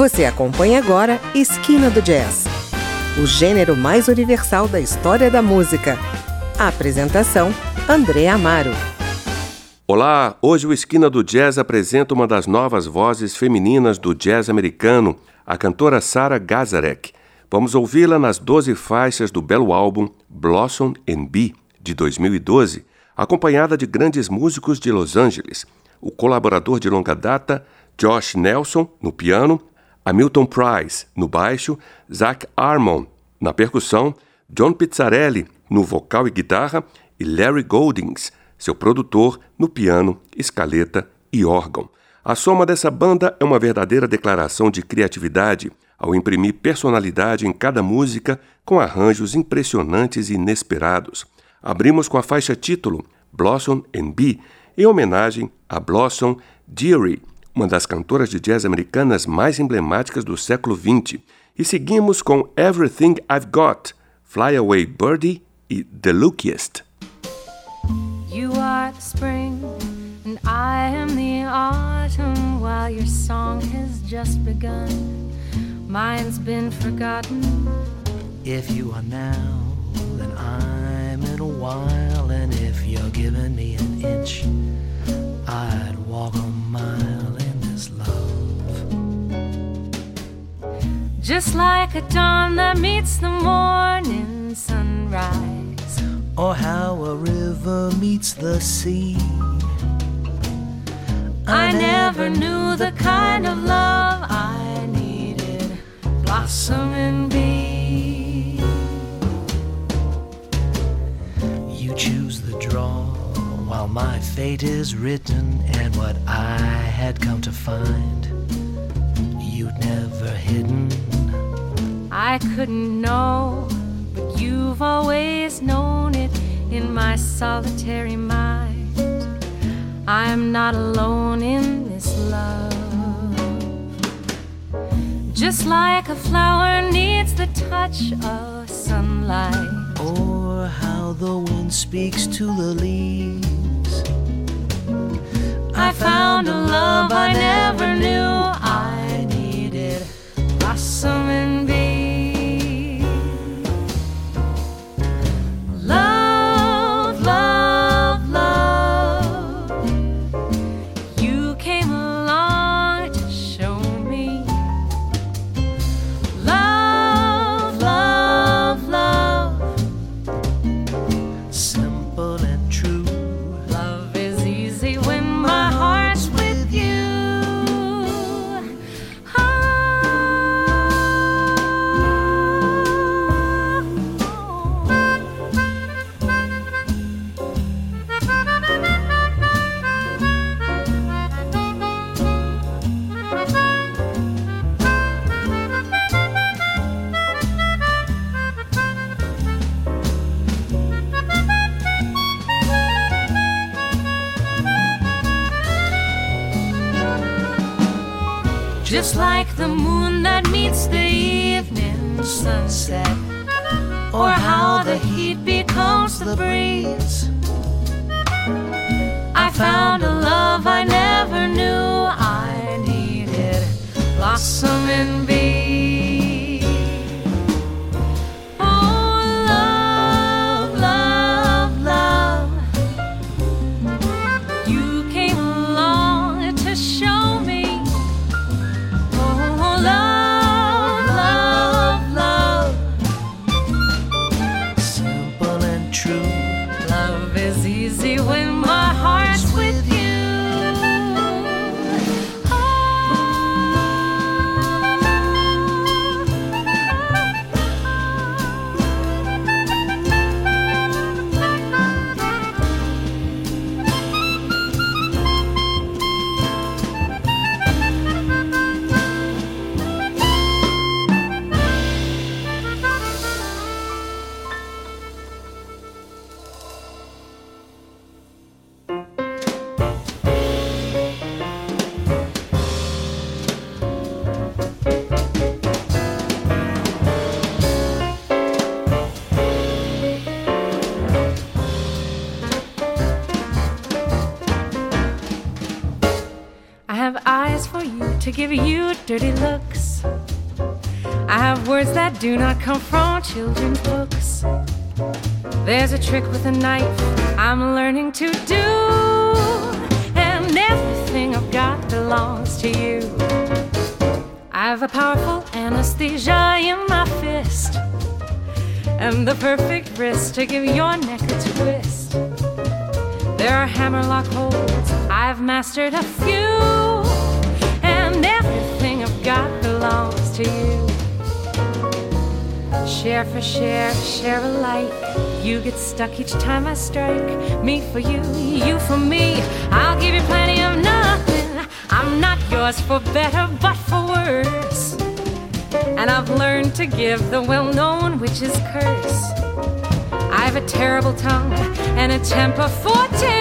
Você acompanha agora Esquina do Jazz, o gênero mais universal da história da música. A apresentação: André Amaro. Olá, hoje o Esquina do Jazz apresenta uma das novas vozes femininas do jazz americano, a cantora Sarah Gazarek. Vamos ouvi-la nas 12 faixas do belo álbum Blossom and Bee, de 2012, acompanhada de grandes músicos de Los Angeles, o colaborador de longa data Josh Nelson, no piano, Hamilton Price, no baixo, Zach Armon, na percussão, John Pizzarelli, no vocal e guitarra, e Larry Goldings, seu produtor, no piano, escaleta e órgão. A soma dessa banda é uma verdadeira declaração de criatividade ao imprimir personalidade em cada música com arranjos impressionantes e inesperados. Abrimos com a faixa título Blossom and Bee, em homenagem a Blossom Dearie, uma das cantoras de jazz americanas mais emblemáticas do século XX, e seguimos com Everything I've Got, Fly Away Birdie e The Luckiest. You are the spring, and I am the autumn, while your song has just begun. Mine's been forgotten. If you are now, then I'm in a while, and if you're giving me an inch, I'd walk a mile Just like a dawn that meets the morning sunrise or how a river meets the sea. I never knew the kind of love I needed, blossom and bee. You choose the draw while my fate is written, and what I had come to find, you'd never hidden. I couldn't know but You've always known it in my solitary mind. I'm not alone in this love. Just like a flower needs the touch of sunlight. Or how the wind speaks to the leaves. I found a love I never knew I needed. Blossom Just like the moon that meets the evening sunset, or how the heat becomes the breeze. I found a love I never knew I needed, blossom give you dirty looks. I have words that do not come from children's books. There's a trick with a knife I'm learning to do, and everything I've got belongs to you. I have a powerful anesthesia in my fist, and the perfect wrist to give your neck a twist. There are hammerlock holds, I've mastered a few, got belongs to you. Share for share, share alike. You get stuck each time I strike. Me for you, you for me. I'll give you plenty of nothing. I'm not yours for better, but for worse. And I've learned to give the well known witch's curse. I've a terrible tongue and a temper for two.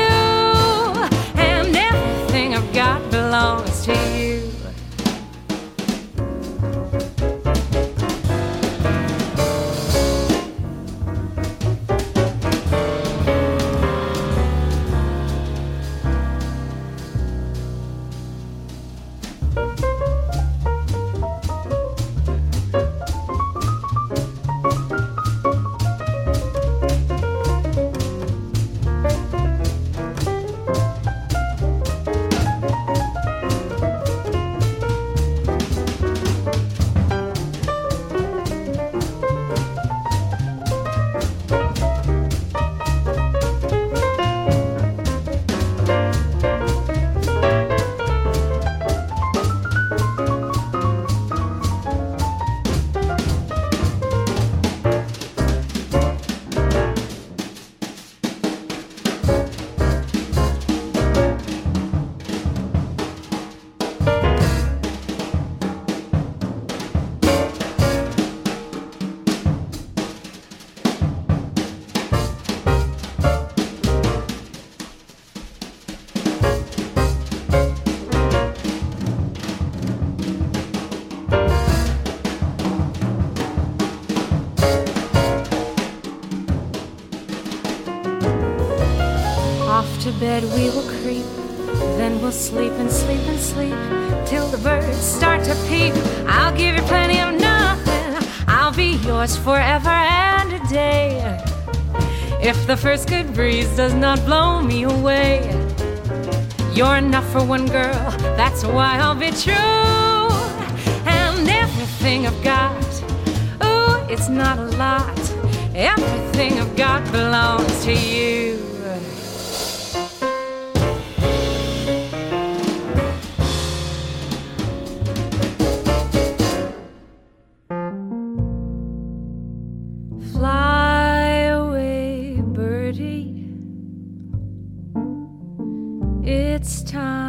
We will creep. Then we'll sleep and sleep and sleep till the birds start to peep. I'll give you plenty of nothing. I'll be yours forever and a day. If the first good breeze does not blow me away, you're enough for one girl. That's why I'll be true. And everything I've got, ooh, it's not a lot. Everything I've got belongs to you. time.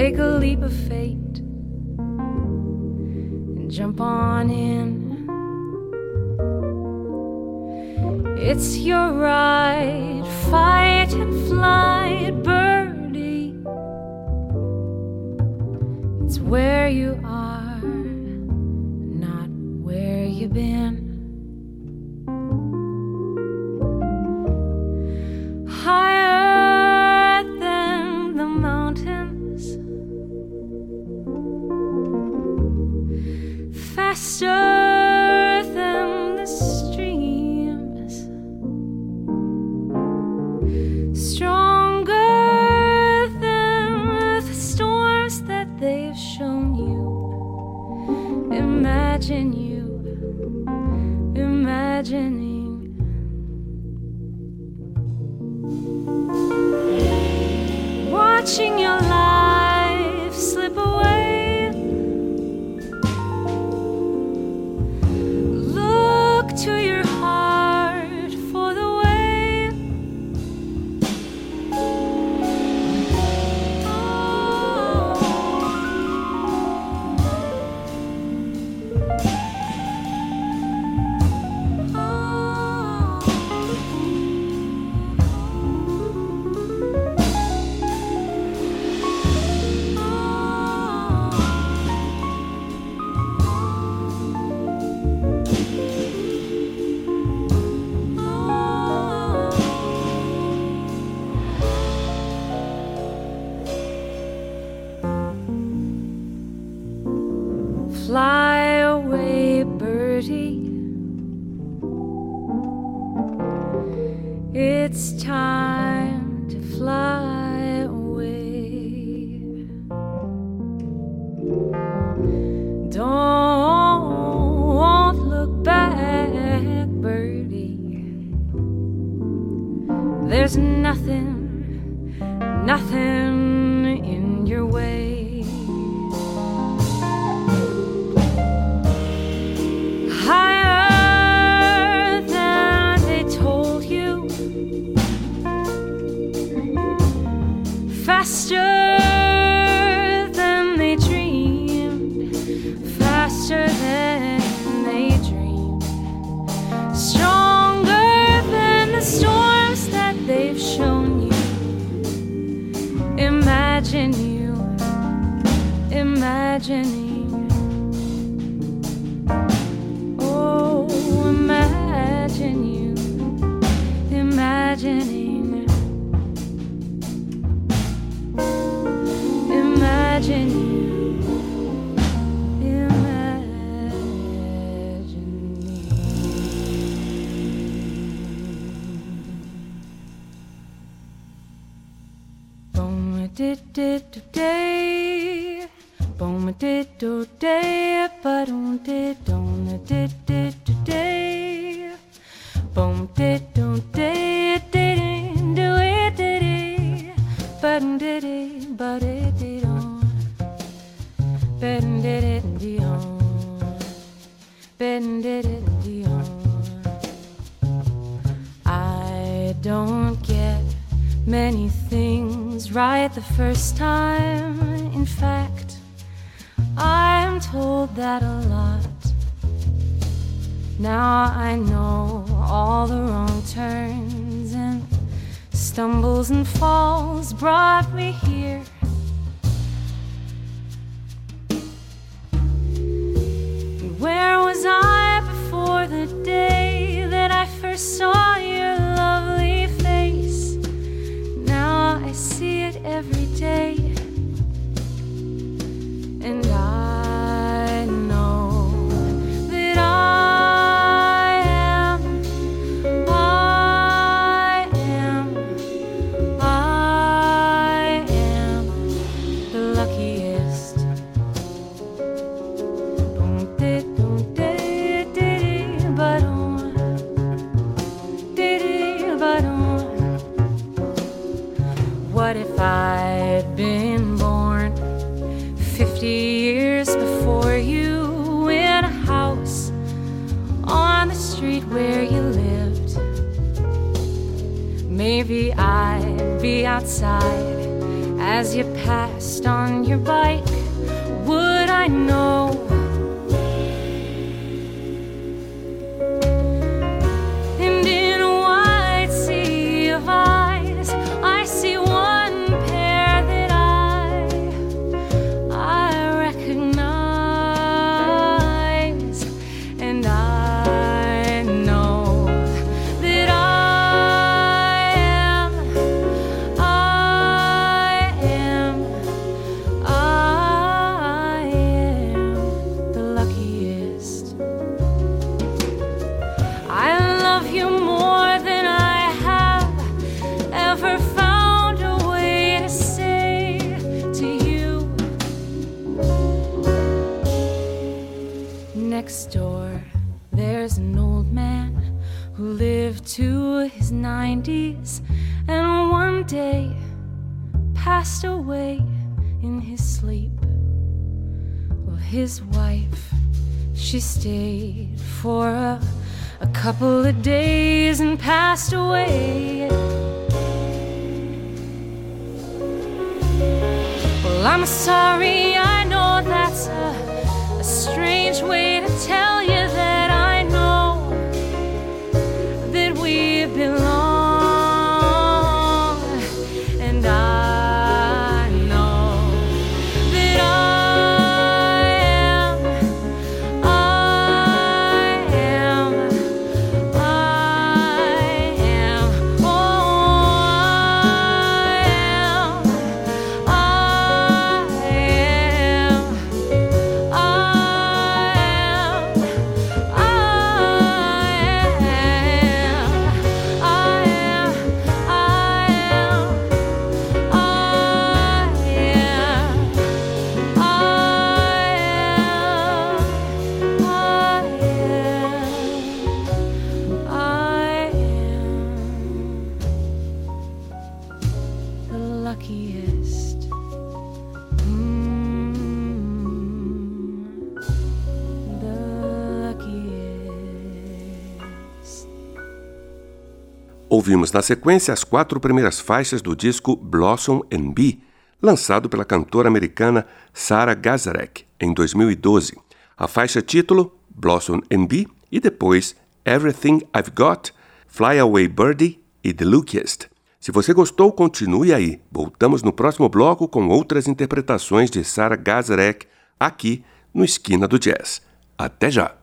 Take a leap of fate and jump on in. It's your ride, fight and flight, birdie. It's where you are, ah There's nothing, nothing in your way. higher than they told you, faster than they dreamed, faster than imagining. Oh, imagine you, imagining, imagine you. Boom, did did day. Boom, did do day, but um did don't did did do day. Boom, did do day, did do it did it, but did it, but it did on. Bet did it did on. Bet did it did on. I don't get many things right the first time. In fact, I'm told that a lot. Now I know all the wrong turns and stumbles and falls brought me here. What if I'd been born 50 years before you in a house on the street where you lived? Maybe I'd be outside as you passed on your bike. Would I know? Next door, there's an old man who lived to his 90s and one day passed away in his sleep. Well, his wife, she stayed for a, a couple of days and passed away. Well, I'm sorry, I know that's a, a strange way to Ouvimos na sequência as quatro primeiras faixas do disco Blossom and Bee, lançado pela cantora americana Sarah Gazarek em 2012. A faixa título Blossom and Bee e depois Everything I've Got, Fly Away Birdie e The Luckiest. Se você gostou, continue aí. Voltamos no próximo bloco com outras interpretações de Sarah Gazarek aqui no Esquina do Jazz. Até já!